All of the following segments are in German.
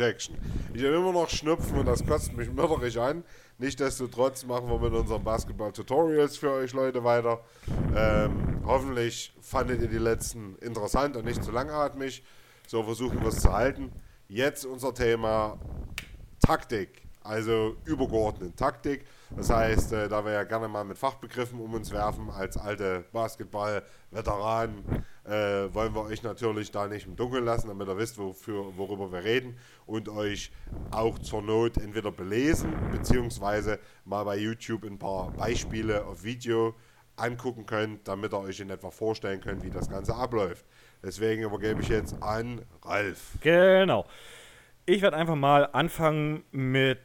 Protection. Ich habe immer noch Schnupfen und das kotzt mich mörderig an. Nichtsdestotrotz machen wir mit unseren Basketball-Tutorials für euch Leute weiter. Ähm, hoffentlich fandet ihr die letzten interessant und nicht zu langatmig. So versuchen wir es zu halten. Jetzt unser Thema Taktik, also übergeordnete Taktik. Das heißt, äh, da wir ja gerne mal mit Fachbegriffen um uns werfen, als alte Basketball-Veteranen, äh, wollen wir euch natürlich da nicht im Dunkeln lassen, damit ihr wisst, wofür, worüber wir reden und euch auch zur Not entweder belesen, beziehungsweise mal bei YouTube ein paar Beispiele auf Video angucken könnt, damit ihr euch in etwa vorstellen könnt, wie das Ganze abläuft. Deswegen übergebe ich jetzt an Ralf. Genau. Ich werde einfach mal anfangen mit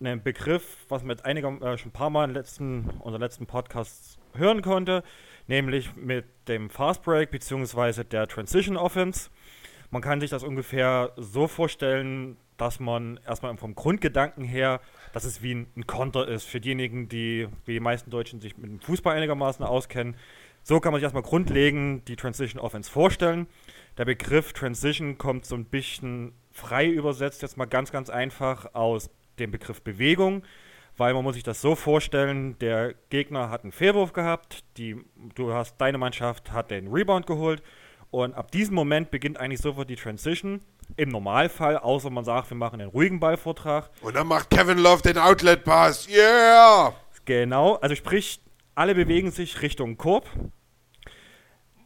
einem Begriff, was man einiger, äh, schon ein paar Mal in letzten, unserer letzten Podcasts hören konnte, nämlich mit dem Fast Break bzw. der Transition Offense. Man kann sich das ungefähr so vorstellen, dass man erstmal vom Grundgedanken her, dass es wie ein, ein Konter ist für diejenigen, die, wie die meisten Deutschen sich mit dem Fußball einigermaßen auskennen. So kann man sich erstmal grundlegend die Transition Offense vorstellen. Der Begriff Transition kommt so ein bisschen frei übersetzt, jetzt mal ganz, ganz einfach aus dem Begriff Bewegung, weil man muss sich das so vorstellen, der Gegner hat einen Fehlwurf gehabt, die, du hast, deine Mannschaft hat den Rebound geholt und ab diesem Moment beginnt eigentlich sofort die Transition. Im Normalfall, außer man sagt, wir machen einen ruhigen Ballvortrag. Und dann macht Kevin Love den Outlet-Pass. Yeah! Genau, also sprich, alle bewegen sich Richtung Korb.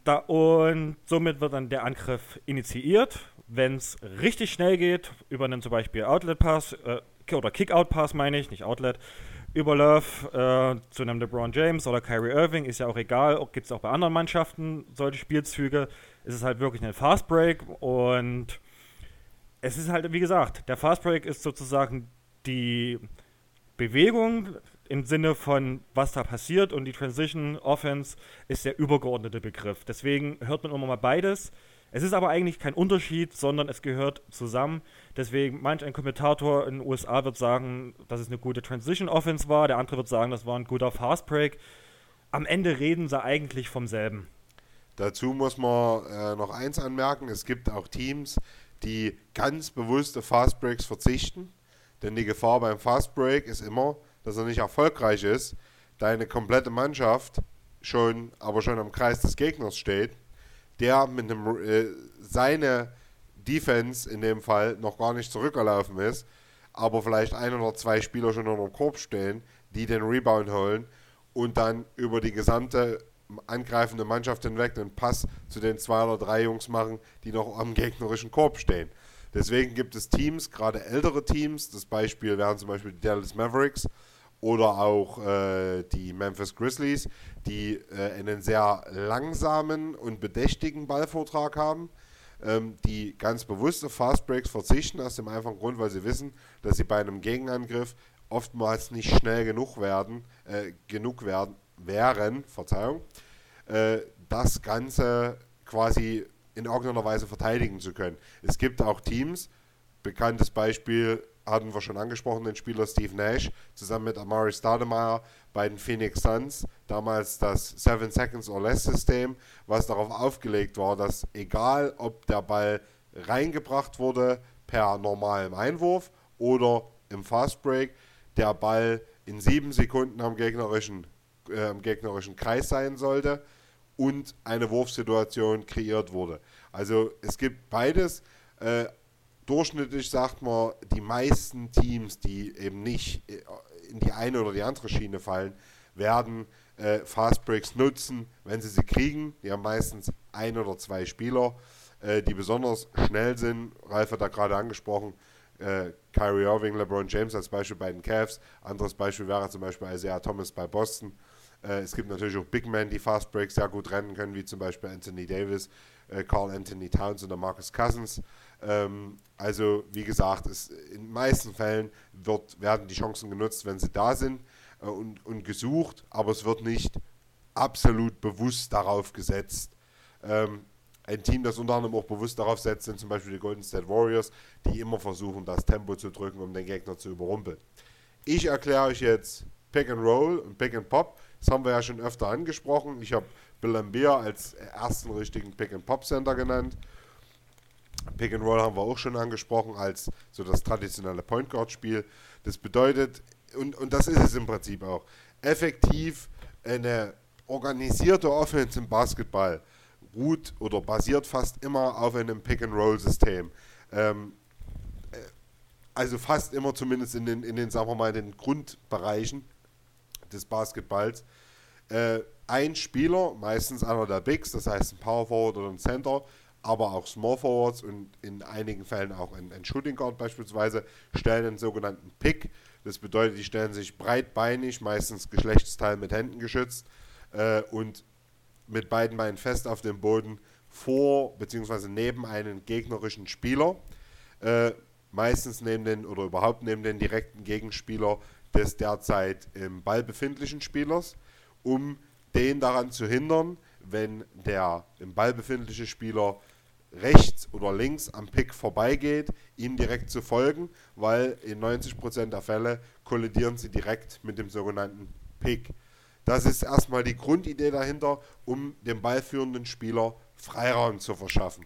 Da, und somit wird dann der Angriff initiiert. Wenn es richtig schnell geht, über einen zum Beispiel Outlet-Pass, äh, oder Kick-Out-Pass meine ich, nicht Outlet, über Love äh, zu einem LeBron James oder Kyrie Irving, ist ja auch egal, gibt es auch bei anderen Mannschaften solche Spielzüge, ist es halt wirklich ein Fast Break und es ist halt, wie gesagt, der Fast Break ist sozusagen die Bewegung im Sinne von, was da passiert und die Transition Offense ist der übergeordnete Begriff. Deswegen hört man immer mal beides. Es ist aber eigentlich kein Unterschied, sondern es gehört zusammen. Deswegen, manch ein Kommentator in den USA wird sagen, dass es eine gute Transition Offense war, der andere wird sagen, das war ein guter Fast Break. Am Ende reden sie eigentlich vom selben. Dazu muss man äh, noch eins anmerken: Es gibt auch Teams, die ganz bewusst auf Fast Breaks verzichten. Denn die Gefahr beim Fast Break ist immer, dass er nicht erfolgreich ist, deine komplette Mannschaft schon, aber schon am Kreis des Gegners steht der mit einem äh, seine Defense in dem Fall noch gar nicht zurückgelaufen ist, aber vielleicht ein oder zwei Spieler schon unter dem Korb stehen, die den Rebound holen und dann über die gesamte angreifende Mannschaft hinweg den Pass zu den zwei oder drei Jungs machen, die noch am gegnerischen Korb stehen. Deswegen gibt es Teams, gerade ältere Teams, das Beispiel wären zum Beispiel die Dallas Mavericks, oder auch äh, die Memphis Grizzlies, die äh, einen sehr langsamen und bedächtigen Ballvortrag haben, ähm, die ganz bewusst auf Fast Breaks verzichten, aus dem einfachen Grund, weil sie wissen, dass sie bei einem Gegenangriff oftmals nicht schnell genug werden, äh, genug werden, wären, Verzeihung, äh, das Ganze quasi in irgendeiner Weise verteidigen zu können. Es gibt auch Teams, bekanntes Beispiel hatten wir schon angesprochen, den Spieler Steve Nash zusammen mit Amari Stoudemire bei den Phoenix Suns. Damals das 7 Seconds or Less System, was darauf aufgelegt war, dass egal ob der Ball reingebracht wurde per normalem Einwurf oder im Fast Break, der Ball in sieben Sekunden am gegnerischen, äh, am gegnerischen Kreis sein sollte und eine Wurfsituation kreiert wurde. Also es gibt beides. Äh, durchschnittlich sagt man, die meisten Teams, die eben nicht äh, in die eine oder die andere Schiene fallen, werden äh, Fast Breaks nutzen, wenn sie sie kriegen. Die haben meistens ein oder zwei Spieler, äh, die besonders schnell sind. Ralf hat da gerade angesprochen, äh, Kyrie Irving, LeBron James als Beispiel bei den Cavs. Anderes Beispiel wäre zum Beispiel Isaiah Thomas bei Boston. Äh, es gibt natürlich auch Big Men, die Fast Breaks sehr gut rennen können, wie zum Beispiel Anthony Davis, äh, Carl Anthony Towns oder Marcus Cousins. Ähm, also wie gesagt, es, in den meisten Fällen wird, werden die Chancen genutzt, wenn sie da sind äh, und, und gesucht, aber es wird nicht absolut bewusst darauf gesetzt. Ähm, ein Team, das unter anderem auch bewusst darauf setzt, sind zum Beispiel die Golden State Warriors, die immer versuchen, das Tempo zu drücken, um den Gegner zu überrumpeln. Ich erkläre euch jetzt Pick and Roll und Pick and Pop. Das haben wir ja schon öfter angesprochen. Ich habe Bill Lambier als ersten richtigen Pick-and-Pop-Center genannt. Pick and Roll haben wir auch schon angesprochen als so das traditionelle Point Guard Spiel. Das bedeutet, und, und das ist es im Prinzip auch, effektiv eine organisierte Offense im Basketball ruht oder basiert fast immer auf einem Pick and Roll System. Ähm, äh, also fast immer zumindest in den, in den, sagen wir mal, den Grundbereichen des Basketballs. Äh, ein Spieler, meistens einer der Bigs, das heißt ein Power Forward oder ein Center, aber auch Small Forwards und in einigen Fällen auch ein, ein Shooting Guard beispielsweise, stellen einen sogenannten Pick. Das bedeutet, die stellen sich breitbeinig, meistens Geschlechtsteil mit Händen geschützt äh, und mit beiden Beinen fest auf dem Boden vor bzw. neben einen gegnerischen Spieler. Äh, meistens neben den oder überhaupt neben den direkten Gegenspieler des derzeit im Ball befindlichen Spielers, um den daran zu hindern, wenn der im Ball befindliche Spieler rechts oder links am Pick vorbeigeht, ihm direkt zu folgen, weil in 90% der Fälle kollidieren sie direkt mit dem sogenannten Pick. Das ist erstmal die Grundidee dahinter, um dem ballführenden Spieler Freiraum zu verschaffen.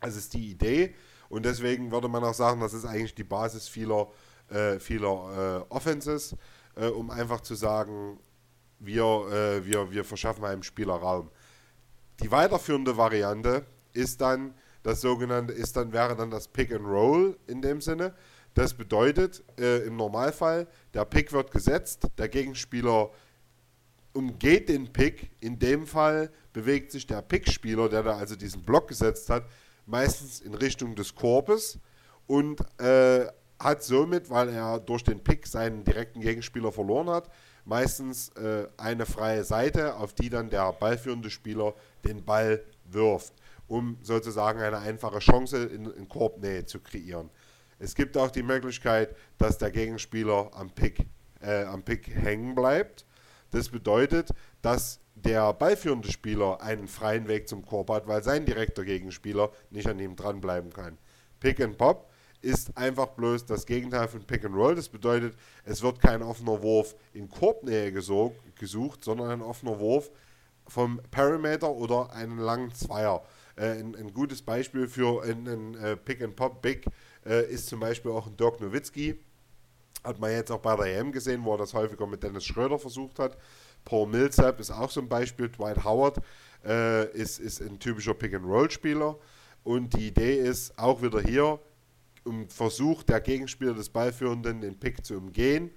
Das ist die Idee und deswegen würde man auch sagen, das ist eigentlich die Basis vieler, äh, vieler äh, Offenses, äh, um einfach zu sagen, wir, äh, wir, wir verschaffen einem Spieler Raum. Die weiterführende Variante ist dann das sogenannte, ist dann, wäre dann das Pick and Roll in dem Sinne. Das bedeutet äh, im Normalfall, der Pick wird gesetzt, der Gegenspieler umgeht den Pick. In dem Fall bewegt sich der Pickspieler, der da also diesen Block gesetzt hat, meistens in Richtung des Korbes und äh, hat somit, weil er durch den Pick seinen direkten Gegenspieler verloren hat, meistens äh, eine freie Seite, auf die dann der ballführende Spieler den Ball wirft um sozusagen eine einfache Chance in, in Korbnähe zu kreieren. Es gibt auch die Möglichkeit, dass der Gegenspieler am Pick, äh, am Pick hängen bleibt. Das bedeutet, dass der ballführende Spieler einen freien Weg zum Korb hat, weil sein direkter Gegenspieler nicht an ihm dranbleiben kann. Pick and Pop ist einfach bloß das Gegenteil von Pick and Roll. Das bedeutet, es wird kein offener Wurf in Korbnähe gesucht, sondern ein offener Wurf vom Perimeter oder einen langen Zweier. Äh, ein, ein, gutes Beispiel für einen äh, Pick-and-Pop-Big äh, ist zum Beispiel auch ein Dirk Nowitzki. Hat man jetzt auch bei der EM gesehen, wo er das häufiger mit Dennis Schröder versucht hat. Paul Millsap ist auch so ein Beispiel. Dwight Howard äh, ist, ist ein typischer Pick-and-Roll-Spieler. Und die Idee ist auch wieder hier, um Versuch der Gegenspieler des Ballführenden, den Pick zu umgehen,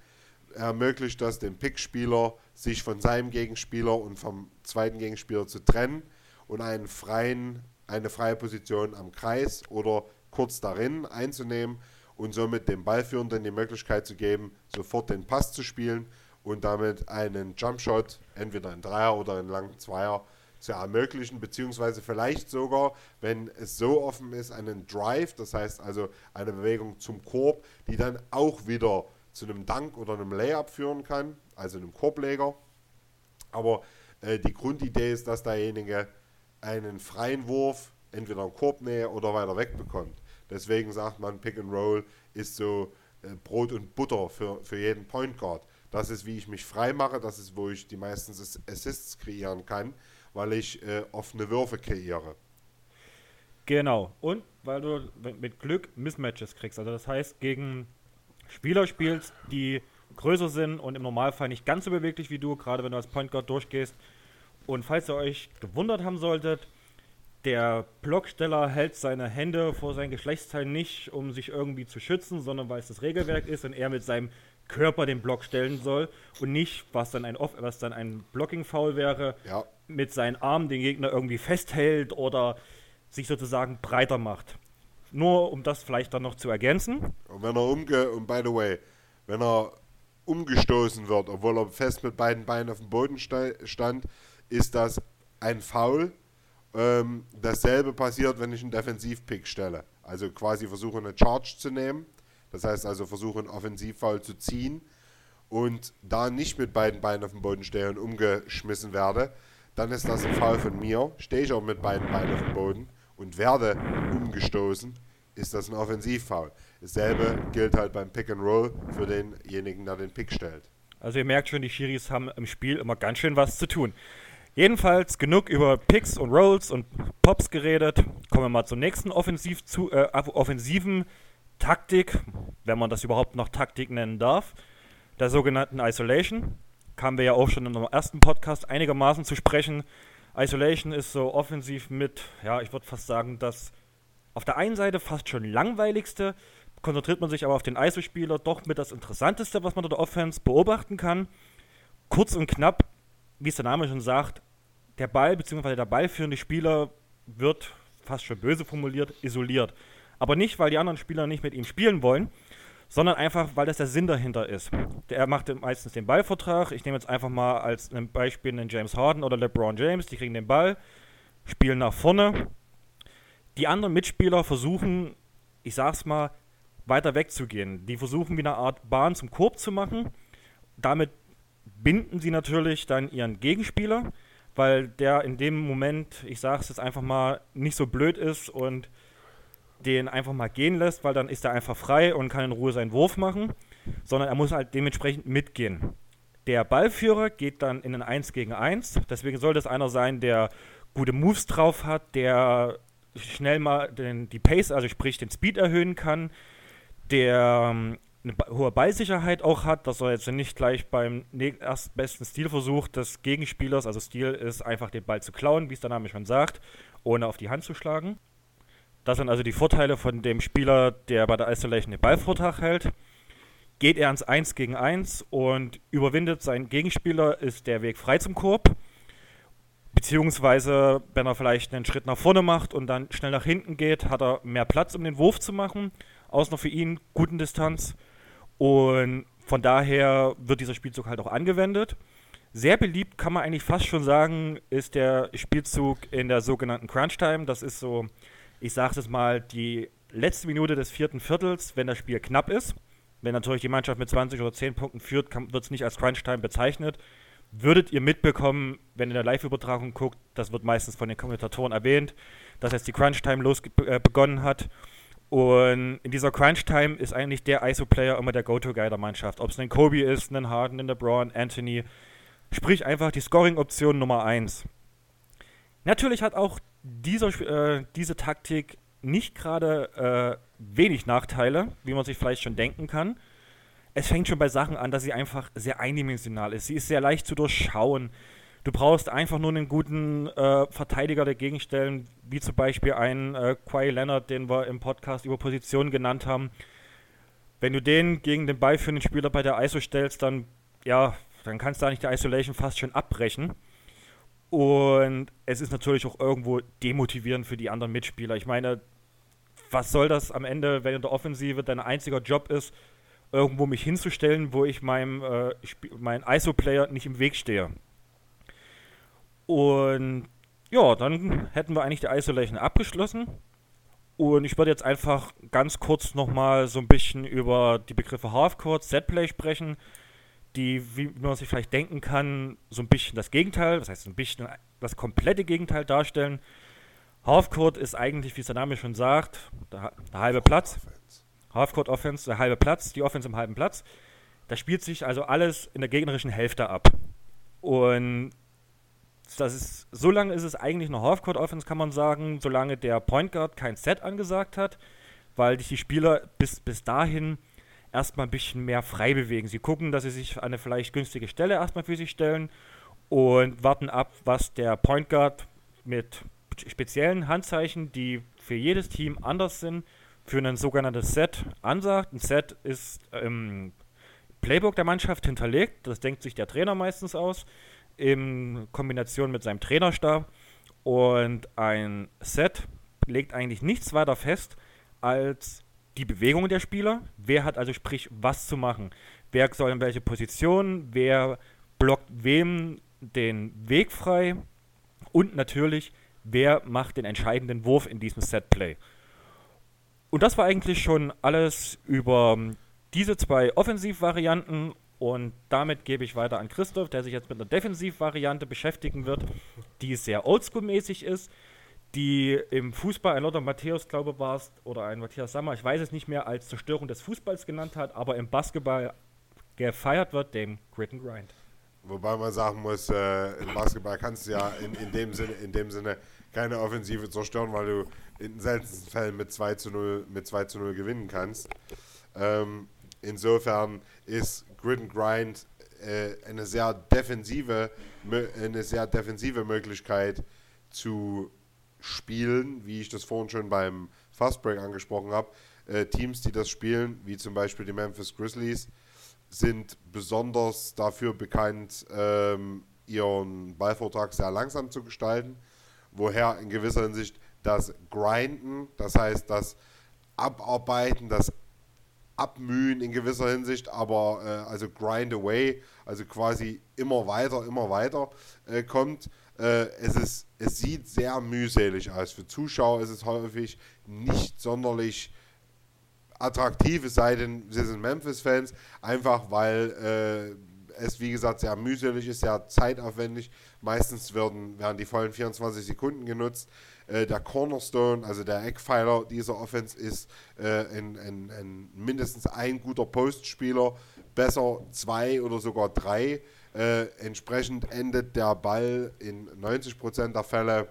ermöglicht das dem Pickspieler, sich von seinem Gegenspieler und vom zweiten Gegenspieler zu trennen und einen freien, eine freie Position am Kreis oder kurz darin einzunehmen und somit dem Ballführenden die Möglichkeit zu geben, sofort den Pass zu spielen und damit einen Jumpshot, entweder in Dreier oder in langen Zweier, zu ermöglichen, beziehungsweise vielleicht sogar, wenn es so offen ist, einen Drive, das heißt also eine Bewegung zum Korb, die dann auch wieder zu einem Dank oder einem Layup führen kann, also einem Korbleger. Aber äh, die Grundidee ist, dass derjenige einen freien Wurf entweder in Korbnähe oder weiter weg bekommt. Deswegen sagt man, Pick and Roll ist so äh, Brot und Butter für, für jeden Point Guard. Das ist, wie ich mich frei mache, das ist, wo ich die meisten Assists kreieren kann, weil ich äh, offene Würfe kreiere. Genau. Und weil du mit Glück Mismatches kriegst. Also das heißt, gegen Spieler spielst, die größer sind und im Normalfall nicht ganz so beweglich wie du, gerade wenn du als Point Guard durchgehst, und falls ihr euch gewundert haben solltet, der Blocksteller hält seine Hände vor sein Geschlechtsteil nicht, um sich irgendwie zu schützen, sondern weil es das Regelwerk ist und er mit seinem Körper den Block stellen soll und nicht, was dann ein, was dann ein Blocking-Foul wäre, ja. mit seinen Armen den Gegner irgendwie festhält oder sich sozusagen breiter macht. Nur um das vielleicht dann noch zu ergänzen. Und wenn er umge und by the way, wenn er umgestoßen wird, obwohl er fest mit beiden Beinen auf dem Boden stand, ist das ein Foul. Ähm, dasselbe passiert, wenn ich einen Defensivpick stelle. Also quasi versuche eine Charge zu nehmen. Das heißt also versuche einen Offensivfoul zu ziehen und da nicht mit beiden Beinen auf dem Boden stehe und umgeschmissen werde, dann ist das ein Foul von mir. Stehe ich auch mit beiden Beinen auf dem Boden und werde umgestoßen, ist das ein Offensivfoul. Dasselbe gilt halt beim Pick and Roll für denjenigen, der den Pick stellt. Also ihr merkt schon, die Schiris haben im Spiel immer ganz schön was zu tun. Jedenfalls genug über Picks und Rolls und Pops geredet. Kommen wir mal zur nächsten Offensiv zu, äh, offensiven Taktik, wenn man das überhaupt noch Taktik nennen darf, der sogenannten Isolation. Kamen wir ja auch schon in unserem ersten Podcast einigermaßen zu sprechen. Isolation ist so offensiv mit, ja, ich würde fast sagen, das auf der einen Seite fast schon langweiligste, konzentriert man sich aber auf den ISO-Spieler doch mit das Interessanteste, was man dort Offense beobachten kann. Kurz und knapp, wie es der Name schon sagt, der Ball bzw. der ballführende Spieler wird fast schon böse formuliert, isoliert. Aber nicht, weil die anderen Spieler nicht mit ihm spielen wollen, sondern einfach, weil das der Sinn dahinter ist. Der macht meistens den Ballvertrag. Ich nehme jetzt einfach mal als ein Beispiel einen James Harden oder LeBron James. Die kriegen den Ball, spielen nach vorne. Die anderen Mitspieler versuchen, ich sag's mal, weiter wegzugehen. Die versuchen, wie eine Art Bahn zum Korb zu machen. Damit binden sie natürlich dann ihren Gegenspieler, weil der in dem Moment, ich sag's jetzt einfach mal, nicht so blöd ist und den einfach mal gehen lässt, weil dann ist er einfach frei und kann in Ruhe seinen Wurf machen, sondern er muss halt dementsprechend mitgehen. Der Ballführer geht dann in ein 1 gegen 1, deswegen soll das einer sein, der gute Moves drauf hat, der schnell mal den, die Pace, also sprich den Speed erhöhen kann, der ähm, eine hohe Ballsicherheit auch hat, dass er jetzt nicht gleich beim erstbesten Stilversuch des Gegenspielers, also Stil ist einfach den Ball zu klauen, wie es der Name schon sagt, ohne auf die Hand zu schlagen. Das sind also die Vorteile von dem Spieler, der bei der Isolation den Ballvortrag hält. Geht er ans 1 gegen 1 und überwindet seinen Gegenspieler, ist der Weg frei zum Korb. Beziehungsweise, wenn er vielleicht einen Schritt nach vorne macht und dann schnell nach hinten geht, hat er mehr Platz, um den Wurf zu machen, aus einer für ihn guten Distanz. Und von daher wird dieser Spielzug halt auch angewendet. Sehr beliebt, kann man eigentlich fast schon sagen, ist der Spielzug in der sogenannten Crunch Time. Das ist so ich sage es mal, die letzte Minute des vierten Viertels, wenn das Spiel knapp ist, wenn natürlich die Mannschaft mit 20 oder 10 Punkten führt, wird es nicht als Crunch-Time bezeichnet. Würdet ihr mitbekommen, wenn ihr in der Live-Übertragung guckt, das wird meistens von den Kommentatoren erwähnt, dass jetzt die Crunch-Time äh, hat. Und in dieser Crunch-Time ist eigentlich der ISO-Player immer der Go-To-Guy der Mannschaft. Ob es ein Kobe ist, ein Harden, ein LeBron, Anthony. Sprich einfach die Scoring-Option Nummer 1. Natürlich hat auch dieser, äh, diese Taktik nicht gerade äh, wenig Nachteile, wie man sich vielleicht schon denken kann. Es fängt schon bei Sachen an, dass sie einfach sehr eindimensional ist. Sie ist sehr leicht zu durchschauen. Du brauchst einfach nur einen guten äh, Verteidiger dagegen stellen, wie zum Beispiel einen äh, Quay Leonard, den wir im Podcast über Positionen genannt haben. Wenn du den gegen den Ball für den Spieler bei der ISO stellst, dann ja, dann kannst du nicht die Isolation fast schon abbrechen. Und es ist natürlich auch irgendwo demotivierend für die anderen Mitspieler. Ich meine, was soll das am Ende, wenn in der Offensive dein einziger Job ist, irgendwo mich hinzustellen, wo ich meinem äh, mein ISO-Player nicht im Weg stehe. Und ja, dann hätten wir eigentlich die Isolation abgeschlossen. Und ich würde jetzt einfach ganz kurz nochmal so ein bisschen über die Begriffe Halfcourt, Setplay sprechen die, wie man sich vielleicht denken kann, so ein bisschen das Gegenteil, das heißt ein bisschen das komplette Gegenteil darstellen. Halfcourt ist eigentlich, wie es der Name schon sagt, der, der halbe Platz. Halfcourt Offense, der halbe Platz, die Offense im halben Platz. Da spielt sich also alles in der gegnerischen Hälfte ab. Und das ist, so lange ist es eigentlich eine Halfcourt Offense, kann man sagen, solange der Point Guard kein Set angesagt hat, weil die Spieler bis, bis dahin erstmal ein bisschen mehr frei bewegen. Sie gucken, dass sie sich an eine vielleicht günstige Stelle erstmal für sich stellen und warten ab, was der Point Guard mit speziellen Handzeichen, die für jedes Team anders sind, für ein sogenanntes Set ansagt. Ein Set ist im Playbook der Mannschaft hinterlegt, das denkt sich der Trainer meistens aus, in Kombination mit seinem Trainerstab. Und ein Set legt eigentlich nichts weiter fest als die Bewegungen der Spieler, wer hat also sprich was zu machen, wer soll in welche Position, wer blockt wem den Weg frei? Und natürlich, wer macht den entscheidenden Wurf in diesem Setplay. Und das war eigentlich schon alles über diese zwei Offensivvarianten. Und damit gebe ich weiter an Christoph, der sich jetzt mit einer Defensivvariante beschäftigen wird, die sehr oldschool-mäßig ist, die im Fußball ein Lothar Matthäus, glaube ich, war es, oder ein Matthias Sammer, ich weiß es nicht mehr, als Zerstörung des Fußballs genannt hat, aber im Basketball gefeiert wird, dem Grit and Grind. Wobei man sagen muss, äh, im Basketball kannst du ja in, in, dem Sinne, in dem Sinne keine Offensive zerstören, weil du in den seltensten Fällen mit 2 zu 0, mit 2 zu 0 gewinnen kannst. Ähm, insofern ist Grid and Grind äh, eine sehr defensive, eine sehr defensive Möglichkeit zu spielen, wie ich das vorhin schon beim Fastbreak angesprochen habe. Äh, Teams, die das spielen, wie zum Beispiel die Memphis Grizzlies, sind besonders dafür bekannt, ähm, ihren Ballvortrag sehr langsam zu gestalten, woher in gewisser Hinsicht das Grinden, das heißt das Abarbeiten, das Abmühen in gewisser Hinsicht, aber äh, also Grind Away, also quasi immer weiter, immer weiter äh, kommt. Äh, es, ist, es sieht sehr mühselig aus. Für Zuschauer ist es häufig nicht sonderlich attraktiv, es sei denn, sie sind Memphis-Fans, einfach weil äh, es, wie gesagt, sehr mühselig ist, sehr zeitaufwendig. Meistens werden, werden die vollen 24 Sekunden genutzt. Äh, der Cornerstone, also der Eckpfeiler dieser Offense, ist äh, ein, ein, ein, mindestens ein guter Postspieler, besser zwei oder sogar drei. Äh, entsprechend endet der Ball in 90% der Fälle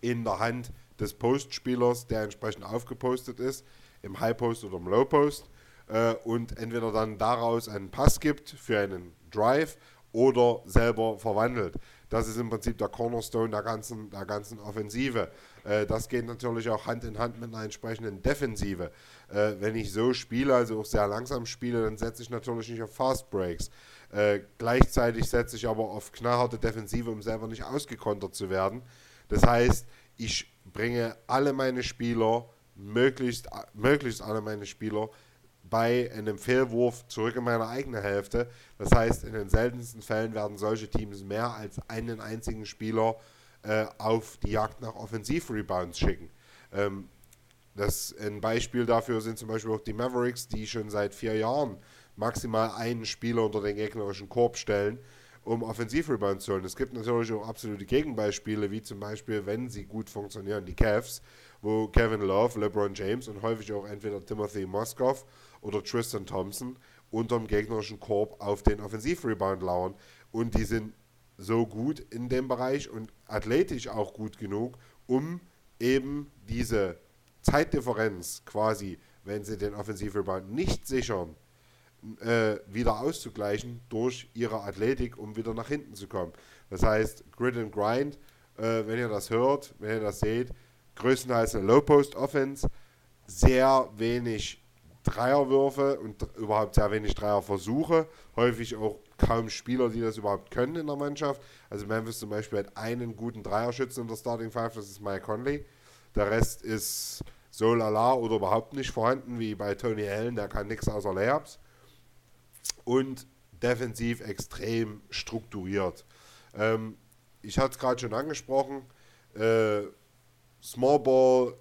in der Hand des Postspielers, der entsprechend aufgepostet ist, im High Post oder im Low Post. Äh, und entweder dann daraus einen Pass gibt für einen Drive oder selber verwandelt. Das ist im Prinzip der Cornerstone der ganzen, der ganzen Offensive. Äh, das geht natürlich auch Hand in Hand mit einer entsprechenden Defensive. Äh, wenn ich so spiele, also auch sehr langsam spiele, dann setze ich natürlich nicht auf Fast Breaks. Äh, gleichzeitig setze ich aber auf knallharte Defensive, um selber nicht ausgekontert zu werden. Das heißt, ich bringe alle meine Spieler, möglichst, möglichst alle meine Spieler, bei einem Fehlwurf zurück in meine eigene Hälfte. Das heißt, in den seltensten Fällen werden solche Teams mehr als einen einzigen Spieler äh, auf die Jagd nach Offensivrebounds schicken. Ähm, das, ein Beispiel dafür sind zum Beispiel auch die Mavericks, die schon seit vier Jahren maximal einen Spieler unter den gegnerischen Korb stellen, um Offensivrebounds zu holen. Es gibt natürlich auch absolute Gegenbeispiele, wie zum Beispiel, wenn sie gut funktionieren, die Cavs, wo Kevin Love, LeBron James und häufig auch entweder Timothy Moskow oder Tristan Thompson unterm gegnerischen Korb auf den Offensivrebound lauern. Und die sind so gut in dem Bereich und athletisch auch gut genug, um eben diese Zeitdifferenz quasi, wenn sie den Offensivrebound nicht sichern, äh, wieder auszugleichen durch ihre Athletik, um wieder nach hinten zu kommen. Das heißt, Grid and Grind, äh, wenn ihr das hört, wenn ihr das seht, größtenteils eine Low-Post-Offense, sehr wenig Dreierwürfe und überhaupt sehr wenig Dreierversuche. Häufig auch kaum Spieler, die das überhaupt können in der Mannschaft. Also Memphis zum Beispiel hat einen guten Dreierschützen in der Starting Five, das ist Mike Conley. Der Rest ist so lala oder überhaupt nicht vorhanden, wie bei Tony Allen, der kann nichts außer Layups. Und defensiv extrem strukturiert. Ähm, ich hatte es gerade schon angesprochen, äh, Small Ball,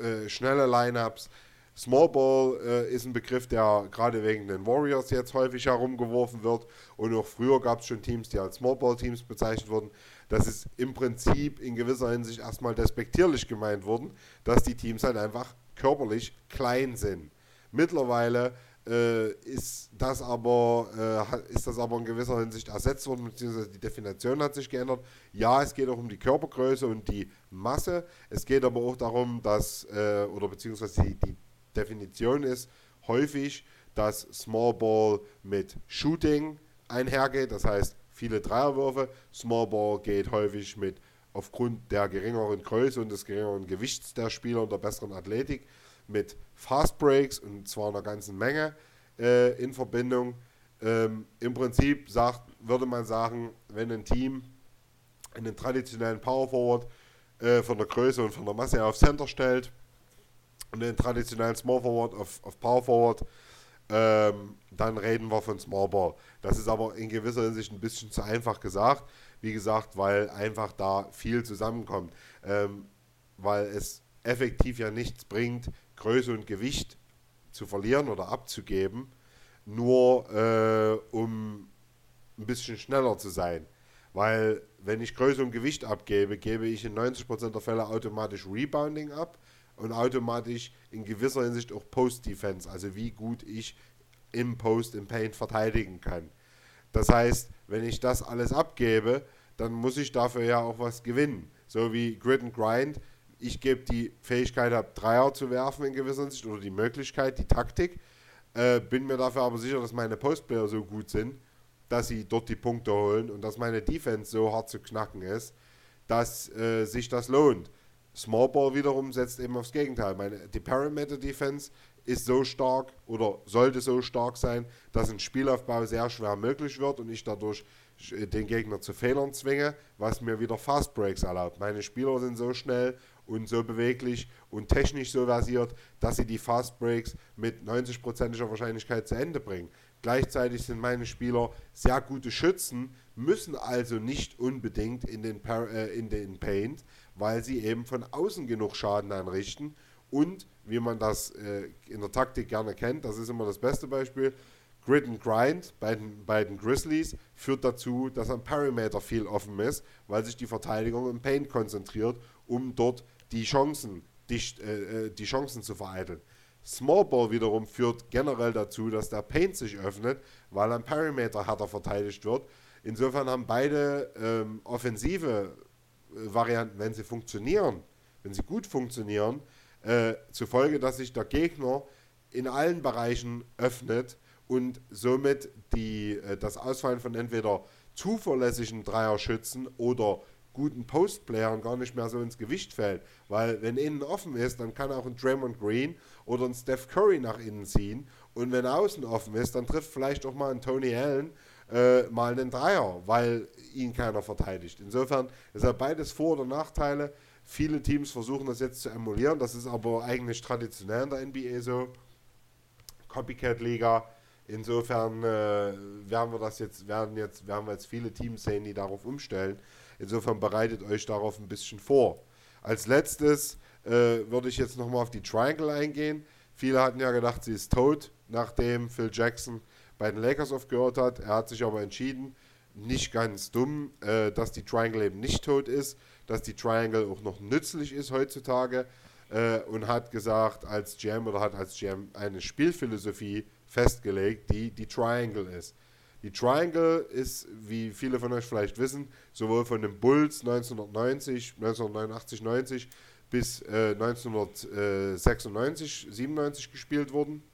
äh, schnelle Lineups, Small Ball äh, ist ein Begriff, der gerade wegen den Warriors jetzt häufig herumgeworfen wird. Und auch früher gab es schon Teams, die als Small Ball Teams bezeichnet wurden. Das ist im Prinzip in gewisser Hinsicht erstmal despektierlich gemeint worden, dass die Teams halt einfach körperlich klein sind. Mittlerweile äh, ist, das aber, äh, ist das aber in gewisser Hinsicht ersetzt worden, beziehungsweise die Definition hat sich geändert. Ja, es geht auch um die Körpergröße und die Masse. Es geht aber auch darum, dass, äh, oder beziehungsweise die, die Definition ist häufig, dass Small Ball mit Shooting einhergeht, das heißt viele Dreierwürfe. Small Ball geht häufig mit aufgrund der geringeren Größe und des geringeren Gewichts der Spieler und der besseren Athletik mit Fast Breaks und zwar einer ganzen Menge äh, in Verbindung. Ähm, Im Prinzip sagt, würde man sagen, wenn ein Team einen traditionellen Power Forward äh, von der Größe und von der Masse auf Center stellt, und den traditionellen Small Forward auf, auf Power Forward, ähm, dann reden wir von Small Ball. Das ist aber in gewisser Hinsicht ein bisschen zu einfach gesagt. Wie gesagt, weil einfach da viel zusammenkommt. Ähm, weil es effektiv ja nichts bringt, Größe und Gewicht zu verlieren oder abzugeben, nur äh, um ein bisschen schneller zu sein. Weil wenn ich Größe und Gewicht abgebe, gebe ich in 90% der Fälle automatisch Rebounding ab und automatisch in gewisser Hinsicht auch Post-Defense, also wie gut ich im Post, im Paint verteidigen kann. Das heißt, wenn ich das alles abgebe, dann muss ich dafür ja auch was gewinnen. So wie Grid and Grind. Ich gebe die Fähigkeit ab, Dreier zu werfen in gewisser Hinsicht oder die Möglichkeit, die Taktik. Äh, bin mir dafür aber sicher, dass meine Postplayer so gut sind, dass sie dort die Punkte holen und dass meine Defense so hart zu knacken ist, dass äh, sich das lohnt. Small Ball wiederum setzt eben aufs Gegenteil. Meine, die Parameter Defense ist so stark oder sollte so stark sein, dass ein Spielaufbau sehr schwer möglich wird und ich dadurch äh, den Gegner zu Fehlern zwinge, was mir wieder Fast Breaks erlaubt. Meine Spieler sind so schnell und so beweglich und technisch so versiert, dass sie die Fast Breaks mit 90%iger Wahrscheinlichkeit zu Ende bringen. Gleichzeitig sind meine Spieler sehr gute Schützen, müssen also nicht unbedingt in den, äh, in den Paint, weil sie eben von außen genug Schaden anrichten und wie man das äh, in der Taktik gerne kennt, das ist immer das beste Beispiel, Grid and Grind bei den, bei den Grizzlies führt dazu, dass am Perimeter viel offen ist, weil sich die Verteidigung im Paint konzentriert, um dort die Chancen, dicht, äh, äh, die Chancen zu vereiteln. Small Ball wiederum führt generell dazu, dass der Paint sich öffnet, weil am Perimeter härter verteidigt wird. Insofern haben beide ähm, offensive äh, Varianten, wenn sie funktionieren, wenn sie gut funktionieren, äh, zur Folge, dass sich der Gegner in allen Bereichen öffnet und somit die, äh, das Ausfallen von entweder zuverlässigen Dreierschützen oder guten Postplayern gar nicht mehr so ins Gewicht fällt. Weil wenn innen offen ist, dann kann auch ein Draymond Green oder ein Steph Curry nach innen ziehen. Und wenn außen offen ist, dann trifft vielleicht auch mal ein Tony Allen äh, mal einen Dreier, weil ihn keiner verteidigt. Insofern ist ja beides Vor- oder Nachteile. Viele Teams versuchen das jetzt zu emulieren. Das ist aber eigentlich traditionell in der NBA so. Copycat-Liga. Insofern äh, werden wir das jetzt, werden jetzt, werden wir jetzt viele Teams sehen, die darauf umstellen. Insofern bereitet euch darauf ein bisschen vor. Als letztes äh, würde ich jetzt nochmal auf die Triangle eingehen. Viele hatten ja gedacht, sie ist tot, nachdem Phil Jackson bei den Lakers aufgehört hat. Er hat sich aber entschieden, nicht ganz dumm, äh, dass die Triangle eben nicht tot ist, dass die Triangle auch noch nützlich ist heutzutage äh, und hat gesagt als GM oder hat als GM eine Spielphilosophie festgelegt, die die Triangle ist. Die Triangle ist, wie viele von euch vielleicht wissen, sowohl von den Bulls 1990, 1989, 90 bis äh, 1996, 97 gespielt worden.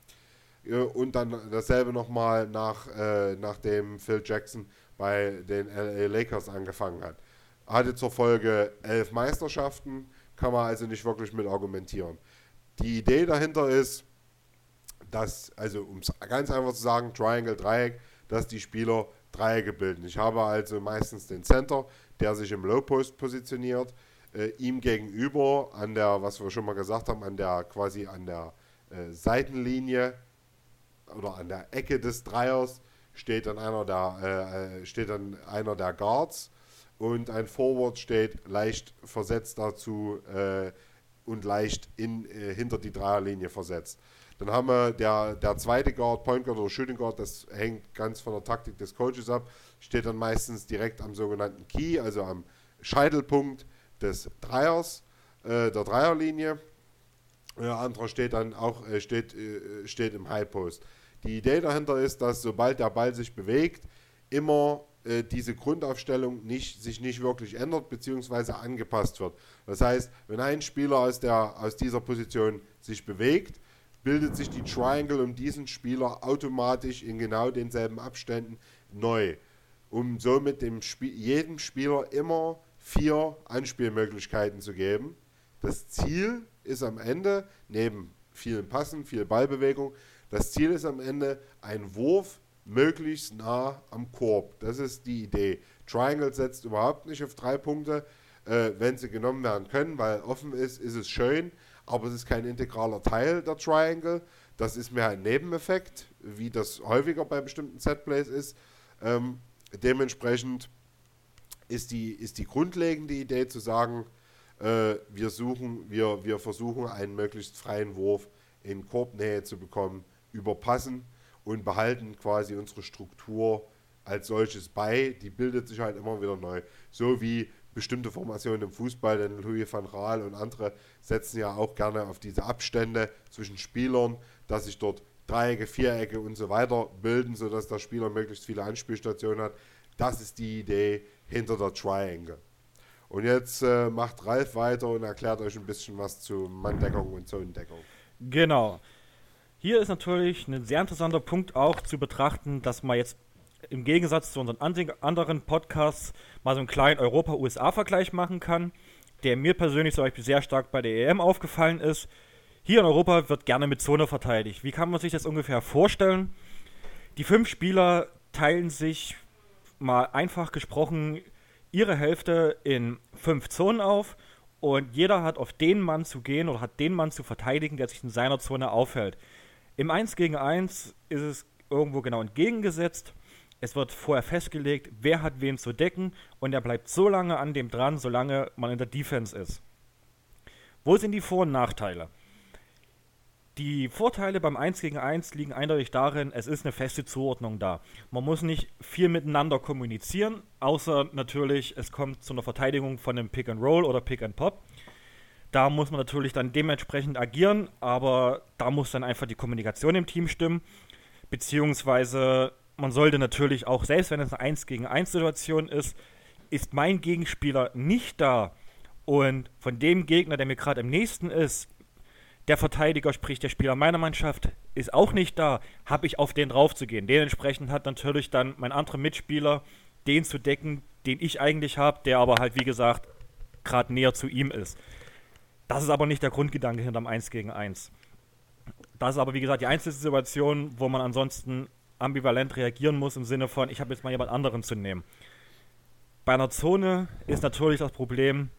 Äh, und dann dasselbe nochmal nach, äh, nachdem Phil Jackson bei den LA Lakers angefangen hat. Hatte zur Folge elf Meisterschaften, kann man also nicht wirklich mit argumentieren. Die Idee dahinter ist, dass, also um es ganz einfach zu sagen, Triangle, Dreieck, dass die Spieler Dreiecke bilden. Ich habe also meistens den Center, der sich im Low Post positioniert, äh, ihm gegenüber an der, was wir schon mal gesagt haben, an der quasi an der äh, Seitenlinie oder an der Ecke des Dreiers steht dann einer der äh, äh steht dann einer der Guards und ein Forward steht leicht versetzt dazu äh, und leicht in, äh, hinter die Dreierlinie versetzt. Dann haben wir der, der zweite Guard, Point Guard oder Shooting Guard, das hängt ganz von der Taktik des Coaches ab, steht dann meistens direkt am sogenannten Key, also am Scheitelpunkt des Dreiers, äh, der Dreierlinie. Der andere steht dann auch äh, steht, äh, steht im High Post. Die Idee dahinter ist, dass sobald der Ball sich bewegt, immer äh, diese Grundaufstellung nicht, sich nicht wirklich ändert bzw. angepasst wird. Das heißt, wenn ein Spieler aus, der, aus dieser Position sich bewegt, bildet sich die Triangle um diesen Spieler automatisch in genau denselben Abständen neu, um somit dem Spiel, jedem Spieler immer vier Anspielmöglichkeiten zu geben. Das Ziel ist am Ende, neben vielen Passen, viel Ballbewegung, das Ziel ist am Ende ein Wurf möglichst nah am Korb. Das ist die Idee. Triangle setzt überhaupt nicht auf drei Punkte, äh, wenn sie genommen werden können, weil offen ist, ist es schön aber es ist kein integraler Teil der Triangle. Das ist mehr ein Nebeneffekt, wie das häufiger bei bestimmten Setplays ist. Ähm, dementsprechend ist die, ist die grundlegende Idee zu sagen, äh, wir suchen, wir, wir versuchen einen möglichst freien Wurf in Korbnähe zu bekommen, überpassen und behalten quasi unsere Struktur als solches bei. Die bildet sich halt immer wieder neu. So wie bestimmte Formationen im Fußball, denn Louis van Gaal und andere setzen ja auch gerne auf diese Abstände zwischen Spielern, dass sich dort Dreiecke, Vierecke und so weiter bilden, sodass der Spieler möglichst viele Anspielstationen hat. Das ist die Idee hinter der Triangle. Und jetzt äh, macht Ralf weiter und erklärt euch ein bisschen was zu Manndeckung und Zonendeckung. Genau. Hier ist natürlich ein sehr interessanter Punkt auch zu betrachten, dass man jetzt im Gegensatz zu unseren anderen Podcasts mal so einen kleinen Europa-USA-Vergleich machen kann, der mir persönlich zum Beispiel sehr stark bei der EM aufgefallen ist. Hier in Europa wird gerne mit Zone verteidigt. Wie kann man sich das ungefähr vorstellen? Die fünf Spieler teilen sich mal einfach gesprochen ihre Hälfte in fünf Zonen auf und jeder hat auf den Mann zu gehen oder hat den Mann zu verteidigen, der sich in seiner Zone aufhält. Im 1 gegen 1 ist es irgendwo genau entgegengesetzt. Es wird vorher festgelegt, wer hat wen zu decken und er bleibt so lange an dem dran, solange man in der Defense ist. Wo sind die Vor- und Nachteile? Die Vorteile beim 1 gegen 1 liegen eindeutig darin, es ist eine feste Zuordnung da. Man muss nicht viel miteinander kommunizieren, außer natürlich, es kommt zu einer Verteidigung von einem Pick and Roll oder Pick and Pop. Da muss man natürlich dann dementsprechend agieren, aber da muss dann einfach die Kommunikation im Team stimmen. Beziehungsweise man sollte natürlich auch, selbst wenn es eine 1 gegen 1 Situation ist, ist mein Gegenspieler nicht da und von dem Gegner, der mir gerade am nächsten ist, der Verteidiger, sprich der Spieler meiner Mannschaft, ist auch nicht da, habe ich auf den drauf zu gehen. Dementsprechend hat natürlich dann mein anderer Mitspieler den zu decken, den ich eigentlich habe, der aber halt, wie gesagt, gerade näher zu ihm ist. Das ist aber nicht der Grundgedanke hinterm 1 gegen 1. Das ist aber, wie gesagt, die einzige Situation, wo man ansonsten ambivalent reagieren muss, im Sinne von, ich habe jetzt mal jemand anderen zu nehmen. Bei einer Zone ist natürlich das Problem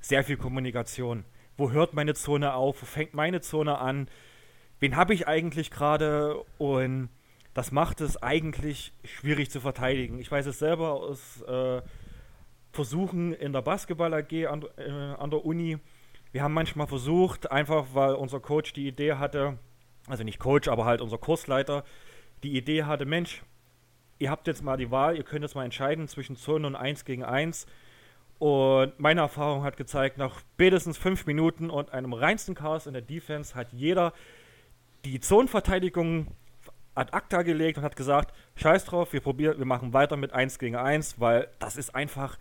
sehr viel Kommunikation. Wo hört meine Zone auf? Wo fängt meine Zone an? Wen habe ich eigentlich gerade? Und das macht es eigentlich schwierig zu verteidigen. Ich weiß es selber aus äh, Versuchen in der Basketball AG an, äh, an der Uni wir haben manchmal versucht, einfach weil unser Coach die Idee hatte, also nicht Coach, aber halt unser Kursleiter, die Idee hatte, Mensch, ihr habt jetzt mal die Wahl, ihr könnt jetzt mal entscheiden zwischen Zone und 1 gegen 1. Und meine Erfahrung hat gezeigt, nach spätestens fünf Minuten und einem reinsten Chaos in der Defense hat jeder die Zonenverteidigung ad acta gelegt und hat gesagt, scheiß drauf, wir probieren, wir machen weiter mit 1 gegen 1, weil das ist einfach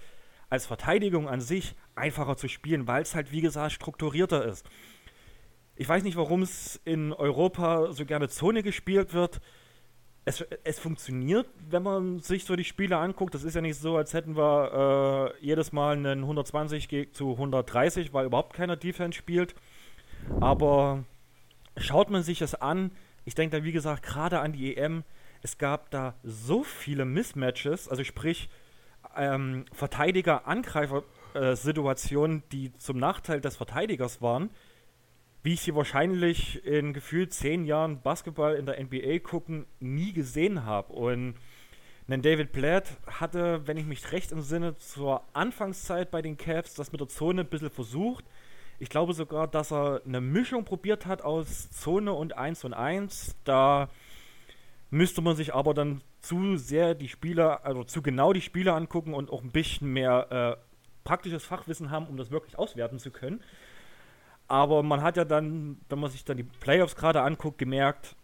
als Verteidigung an sich einfacher zu spielen, weil es halt, wie gesagt, strukturierter ist. Ich weiß nicht, warum es in Europa so gerne Zone gespielt wird. Es, es, funktioniert, wenn man sich so die Spiele anguckt. Das ist ja nicht so, als hätten wir äh, jedes Mal einen 120 zu 130, weil überhaupt keiner Defense spielt. Aber schaut man sich das an, ich denke da wie gesagt gerade an die EM, es gab da so viele Mismatches, also sprich ähm, Verteidiger-Angreifer-Situationen, die zum Nachteil des Verteidigers waren, wie ich sie wahrscheinlich in gefühlt zehn Jahren Basketball in der NBA gucken nie gesehen habe. Und denn David Blatt hatte, wenn ich mich recht entsinne, zur Anfangszeit bei den Cavs das mit der Zone ein bisschen versucht. Ich glaube sogar, dass er eine Mischung probiert hat aus Zone und 1 und 1. Da müsste man sich aber dann zu sehr die Spieler, also zu genau die Spieler angucken und auch ein bisschen mehr äh, praktisches Fachwissen haben, um das wirklich auswerten zu können. Aber man hat ja dann, wenn man sich dann die Playoffs gerade anguckt, gemerkt,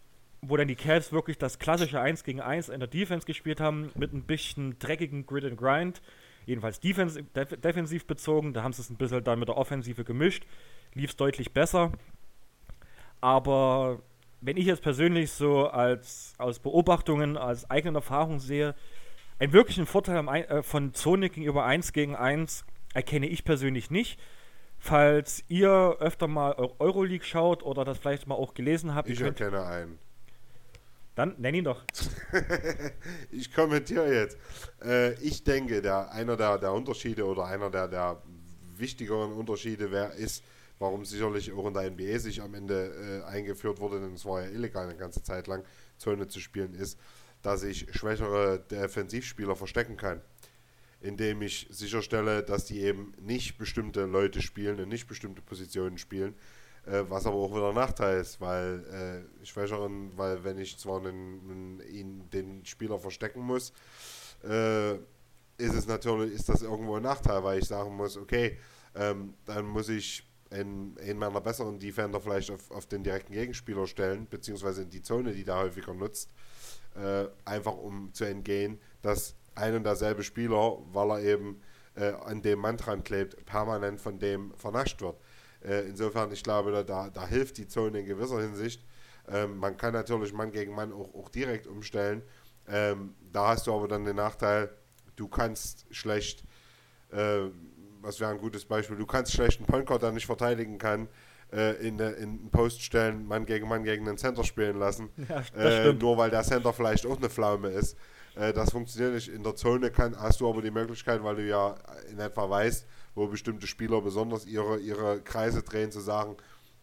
wo dann die Cavs wirklich das klassische 1 gegen 1 in der Defense gespielt haben, mit ein bisschen dreckigen Grid and Grind, jedenfalls defensiv, def defensiv bezogen, da haben sie es ein bisschen dann mit der Offensive gemischt, lief es deutlich besser. Aber wenn ich jetzt persönlich so als aus Beobachtungen, als eigenen Erfahrung sehe, einen wirklichen Vorteil äh, von Zone gegenüber 1 gegen 1 erkenne ich persönlich nicht. Falls ihr öfter mal Euroleague schaut oder das vielleicht mal auch gelesen habt. Ich erkenne einen. Dann nenn ihn doch. ich kommentiere jetzt. Äh, ich denke, der, einer der, der Unterschiede oder einer der, der wichtigeren Unterschiede wär, ist, warum sicherlich auch in der NBA sich am Ende äh, eingeführt wurde, denn es war ja illegal eine ganze Zeit lang, Zone zu spielen, ist, dass ich schwächere Defensivspieler verstecken kann. Indem ich sicherstelle, dass die eben nicht bestimmte Leute spielen und nicht bestimmte Positionen spielen, äh, was aber auch wieder ein Nachteil ist, weil äh, schwächeren, weil wenn ich zwar einen, einen, den Spieler verstecken muss, äh, ist es natürlich, ist das irgendwo ein Nachteil, weil ich sagen muss, okay, ähm, dann muss ich einen meiner besseren Defender vielleicht auf, auf den direkten Gegenspieler stellen, beziehungsweise in die Zone, die der häufiger nutzt, äh, einfach um zu entgehen, dass ein und derselbe Spieler, weil er eben äh, an dem Mann dran klebt, permanent von dem vernascht wird. Äh, insofern, ich glaube, da, da hilft die Zone in gewisser Hinsicht. Ähm, man kann natürlich Mann gegen Mann auch, auch direkt umstellen. Ähm, da hast du aber dann den Nachteil, du kannst schlecht, äh, was wäre ein gutes Beispiel, du kannst schlecht einen Point Guard, der nicht verteidigen kann, äh, in, in Post stellen, Mann gegen Mann gegen den Center spielen lassen. Ja, äh, nur weil der Center vielleicht auch eine Pflaume ist. Äh, das funktioniert nicht. In der Zone kann, hast du aber die Möglichkeit, weil du ja in etwa weißt, wo bestimmte Spieler besonders ihre, ihre Kreise drehen, zu sagen,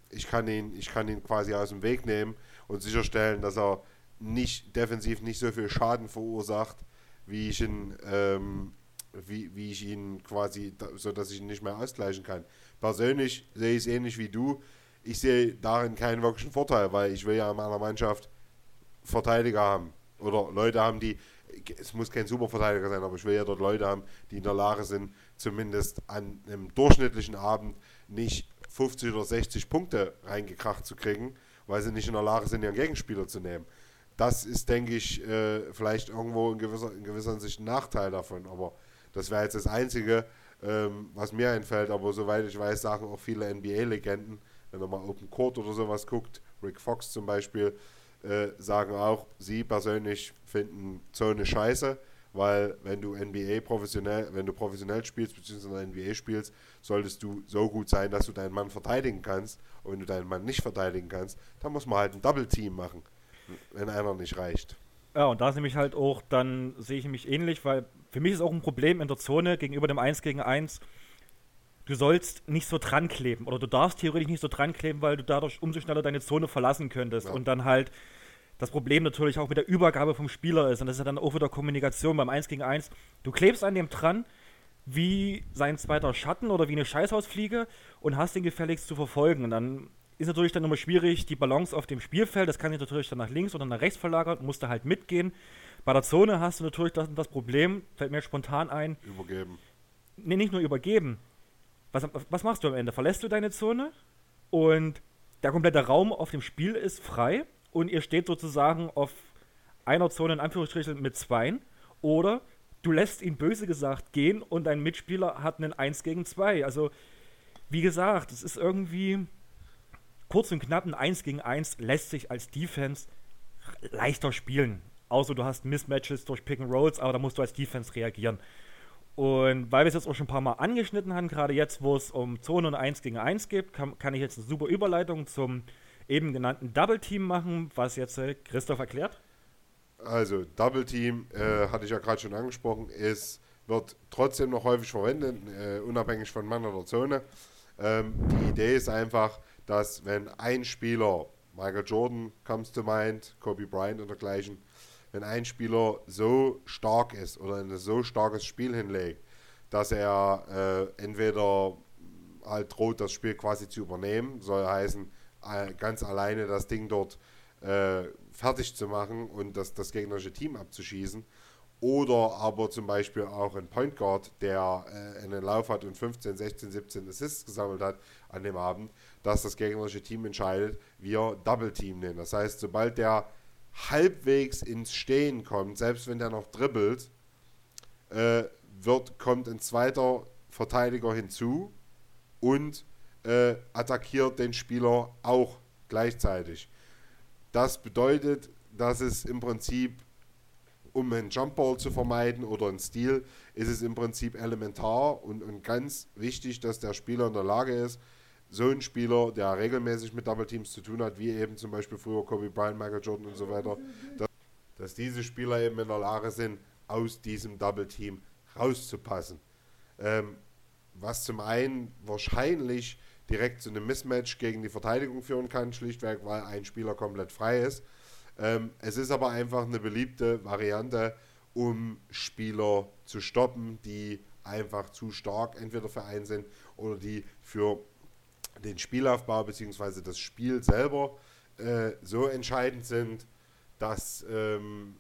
ich kann ihn, ich kann ihn quasi aus dem Weg nehmen und sicherstellen, dass er nicht defensiv nicht so viel Schaden verursacht, wie ich ihn, ähm, wie, wie ich ihn quasi, so dass ich ihn nicht mehr ausgleichen kann. Persönlich sehe ich es ähnlich wie du. Ich sehe darin keinen wirklichen Vorteil, weil ich will ja in meiner Mannschaft Verteidiger haben oder Leute haben, die es muss kein Superverteidiger sein, aber ich will ja dort Leute haben, die in der Lage sind, zumindest an einem durchschnittlichen Abend nicht 50 oder 60 Punkte reingekracht zu kriegen, weil sie nicht in der Lage sind, ihren Gegenspieler zu nehmen. Das ist, denke ich, äh, vielleicht irgendwo in gewisser, in gewisser Hinsicht ein Nachteil davon, aber das wäre jetzt das Einzige, ähm, was mir einfällt, aber soweit ich weiß, sagen auch viele NBA-Legenden, wenn man mal Open Court oder sowas guckt, Rick Fox zum Beispiel, äh, sagen auch, sie persönlich finden Zone scheiße, weil wenn du NBA professionell, wenn du professionell spielst, beziehungsweise NBA spielst, solltest du so gut sein, dass du deinen Mann verteidigen kannst. Und wenn du deinen Mann nicht verteidigen kannst, dann muss man halt ein Double Team machen, wenn einer nicht reicht. Ja, und da ist nämlich halt auch, dann sehe ich mich ähnlich, weil für mich ist auch ein Problem in der Zone gegenüber dem 1 gegen 1. Du sollst nicht so dran kleben oder du darfst theoretisch nicht so dran kleben, weil du dadurch umso schneller deine Zone verlassen könntest ja. und dann halt das Problem natürlich auch mit der Übergabe vom Spieler ist. Und das ist ja dann auch wieder Kommunikation beim 1 gegen 1. Du klebst an dem dran, wie sein zweiter Schatten oder wie eine Scheißhausfliege und hast ihn gefälligst zu verfolgen. Und dann ist natürlich dann immer schwierig, die Balance auf dem Spielfeld, das kann sich natürlich dann nach links oder nach rechts verlagern, musst du halt mitgehen. Bei der Zone hast du natürlich das, das Problem, fällt mir spontan ein. Übergeben. Nee, nicht nur übergeben. Was, was machst du am Ende? Verlässt du deine Zone und der komplette Raum auf dem Spiel ist frei und ihr steht sozusagen auf einer Zone in Anführungsstrichen mit Zweien oder du lässt ihn böse gesagt gehen und dein Mitspieler hat einen 1 gegen 2. Also, wie gesagt, es ist irgendwie kurz und knapp ein 1 gegen 1 lässt sich als Defense leichter spielen. Außer du hast Mismatches durch Pick and Rolls, aber da musst du als Defense reagieren. Und weil wir es jetzt auch schon ein paar Mal angeschnitten haben, gerade jetzt, wo es um Zone und 1 gegen 1 geht, kann, kann ich jetzt eine super Überleitung zum eben genannten Double Team machen, was jetzt äh, Christoph erklärt. Also Double Team, äh, hatte ich ja gerade schon angesprochen, ist, wird trotzdem noch häufig verwendet, äh, unabhängig von Mann oder Zone. Ähm, die Idee ist einfach, dass wenn ein Spieler, Michael Jordan comes to mind, Kobe Bryant und dergleichen, wenn ein Spieler so stark ist oder ein so starkes Spiel hinlegt, dass er äh, entweder halt droht, das Spiel quasi zu übernehmen, soll heißen, äh, ganz alleine das Ding dort äh, fertig zu machen und das, das gegnerische Team abzuschießen. Oder aber zum Beispiel auch ein Point Guard, der äh, einen Lauf hat und 15, 16, 17 Assists gesammelt hat an dem Abend, dass das gegnerische Team entscheidet, wie er Double Team nennt. Das heißt, sobald der halbwegs ins Stehen kommt, selbst wenn der noch dribbelt, äh, wird, kommt ein zweiter Verteidiger hinzu und äh, attackiert den Spieler auch gleichzeitig. Das bedeutet, dass es im Prinzip, um einen Jumpball zu vermeiden oder einen Stil, ist es im Prinzip elementar und, und ganz wichtig, dass der Spieler in der Lage ist, so ein Spieler, der regelmäßig mit Double Teams zu tun hat, wie eben zum Beispiel früher Kobe Bryant, Michael Jordan und so weiter, dass, dass diese Spieler eben in der Lage sind, aus diesem Double Team rauszupassen. Ähm, was zum einen wahrscheinlich direkt zu einem Mismatch gegen die Verteidigung führen kann, schlichtweg, weil ein Spieler komplett frei ist. Ähm, es ist aber einfach eine beliebte Variante, um Spieler zu stoppen, die einfach zu stark entweder für einen sind oder die für den Spielaufbau bzw. das Spiel selber äh, so entscheidend sind, dass, ähm,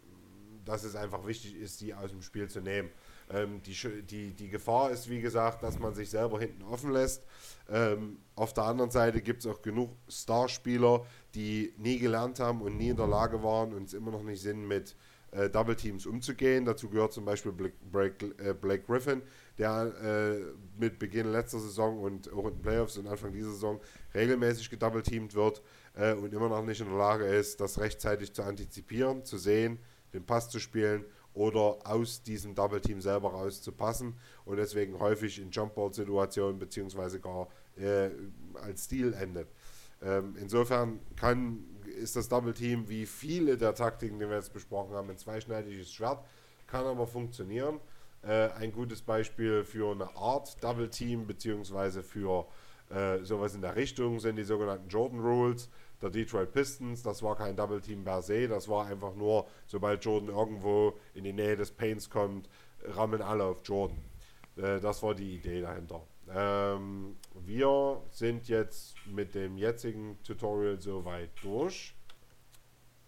dass es einfach wichtig ist, die aus dem Spiel zu nehmen. Ähm, die, die, die Gefahr ist, wie gesagt, dass man sich selber hinten offen lässt. Ähm, auf der anderen Seite gibt es auch genug Starspieler, die nie gelernt haben und nie in der Lage waren und es immer noch nicht sind, mit äh, Double Teams umzugehen. Dazu gehört zum Beispiel Blake, Blake, äh, Blake Griffin, der äh, mit Beginn letzter Saison und auch in den Playoffs und Anfang dieser Saison regelmäßig gedoubleteamt wird äh, und immer noch nicht in der Lage ist, das rechtzeitig zu antizipieren, zu sehen, den Pass zu spielen oder aus diesem Double Team selber rauszupassen und deswegen häufig in Jumpball-Situationen beziehungsweise gar äh, als Stil endet. Ähm, insofern kann, ist das Double Team wie viele der Taktiken, die wir jetzt besprochen haben, ein zweischneidiges Schwert, kann aber funktionieren. Äh, ein gutes Beispiel für eine Art Double Team beziehungsweise für äh, sowas in der Richtung sind die sogenannten Jordan Rules der Detroit Pistons. Das war kein Double Team per se, das war einfach nur, sobald Jordan irgendwo in die Nähe des Paints kommt, rammeln alle auf Jordan. Äh, das war die Idee dahinter. Ähm, wir sind jetzt mit dem jetzigen Tutorial soweit durch.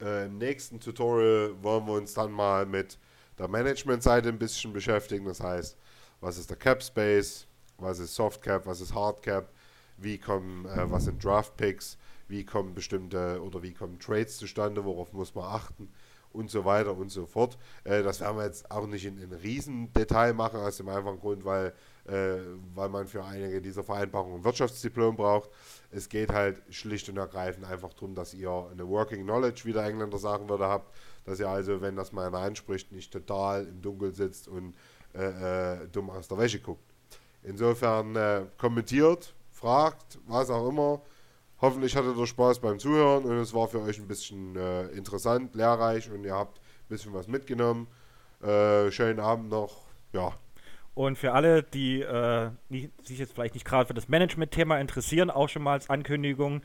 Äh, Im nächsten Tutorial wollen wir uns dann mal mit der Management-Seite ein bisschen beschäftigen. Das heißt, was ist der Cap Space, was ist Soft Cap, was ist Hard Cap, wie kommen, äh, was sind Draft Picks, wie kommen bestimmte oder wie kommen Trades zustande, worauf muss man achten? Und so weiter und so fort. Äh, das werden wir jetzt auch nicht in, in Riesendetail machen, aus dem einfachen Grund, weil, äh, weil man für einige dieser Vereinbarungen ein Wirtschaftsdiplom braucht. Es geht halt schlicht und ergreifend einfach darum, dass ihr eine Working Knowledge, wie der Engländer sagen würde, habt, dass ihr also, wenn das mal einer anspricht, nicht total im Dunkeln sitzt und äh, äh dumm aus der Wäsche guckt. Insofern äh, kommentiert, fragt, was auch immer. Hoffentlich hattet ihr Spaß beim Zuhören und es war für euch ein bisschen äh, interessant, lehrreich und ihr habt ein bisschen was mitgenommen. Äh, schönen Abend noch. Ja. Und für alle, die äh, nicht, sich jetzt vielleicht nicht gerade für das Management-Thema interessieren, auch schon mal als Ankündigung,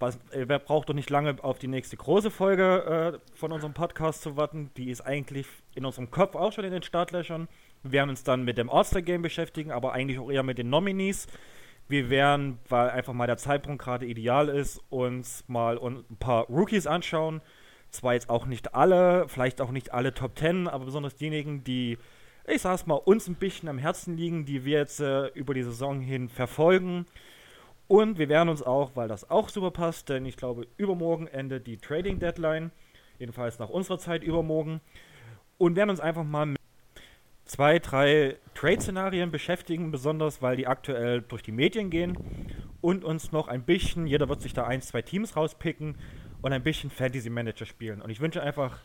was, äh, wer braucht doch nicht lange auf die nächste große Folge äh, von unserem Podcast zu warten. Die ist eigentlich in unserem Kopf auch schon in den Startlöchern. Wir werden uns dann mit dem All-Star-Game beschäftigen, aber eigentlich auch eher mit den Nominees. Wir werden, weil einfach mal der Zeitpunkt gerade ideal ist, uns mal ein paar Rookies anschauen. Zwar jetzt auch nicht alle, vielleicht auch nicht alle Top 10, aber besonders diejenigen, die, ich sag's mal, uns ein bisschen am Herzen liegen, die wir jetzt äh, über die Saison hin verfolgen. Und wir werden uns auch, weil das auch super passt, denn ich glaube, übermorgen endet die Trading Deadline, jedenfalls nach unserer Zeit übermorgen, und werden uns einfach mal mit zwei, drei Trade-Szenarien beschäftigen, besonders weil die aktuell durch die Medien gehen und uns noch ein bisschen, jeder wird sich da ein, zwei Teams rauspicken und ein bisschen Fantasy Manager spielen. Und ich wünsche einfach,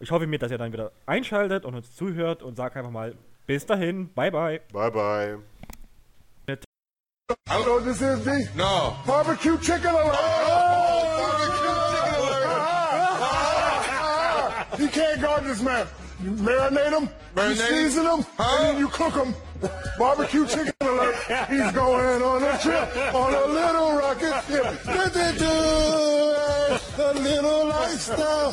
ich hoffe mir, dass ihr dann wieder einschaltet und uns zuhört und sage einfach mal bis dahin, bye bye. Bye bye. I don't know what this is, B. No. Barbecue chicken alert. Oh, oh barbecue chicken alert. you can't guard this man. You marinate them, marinate. you season them, huh? and then you cook them. Barbecue chicken alert. He's going on a trip on a little rocket ship. A little lifestyle.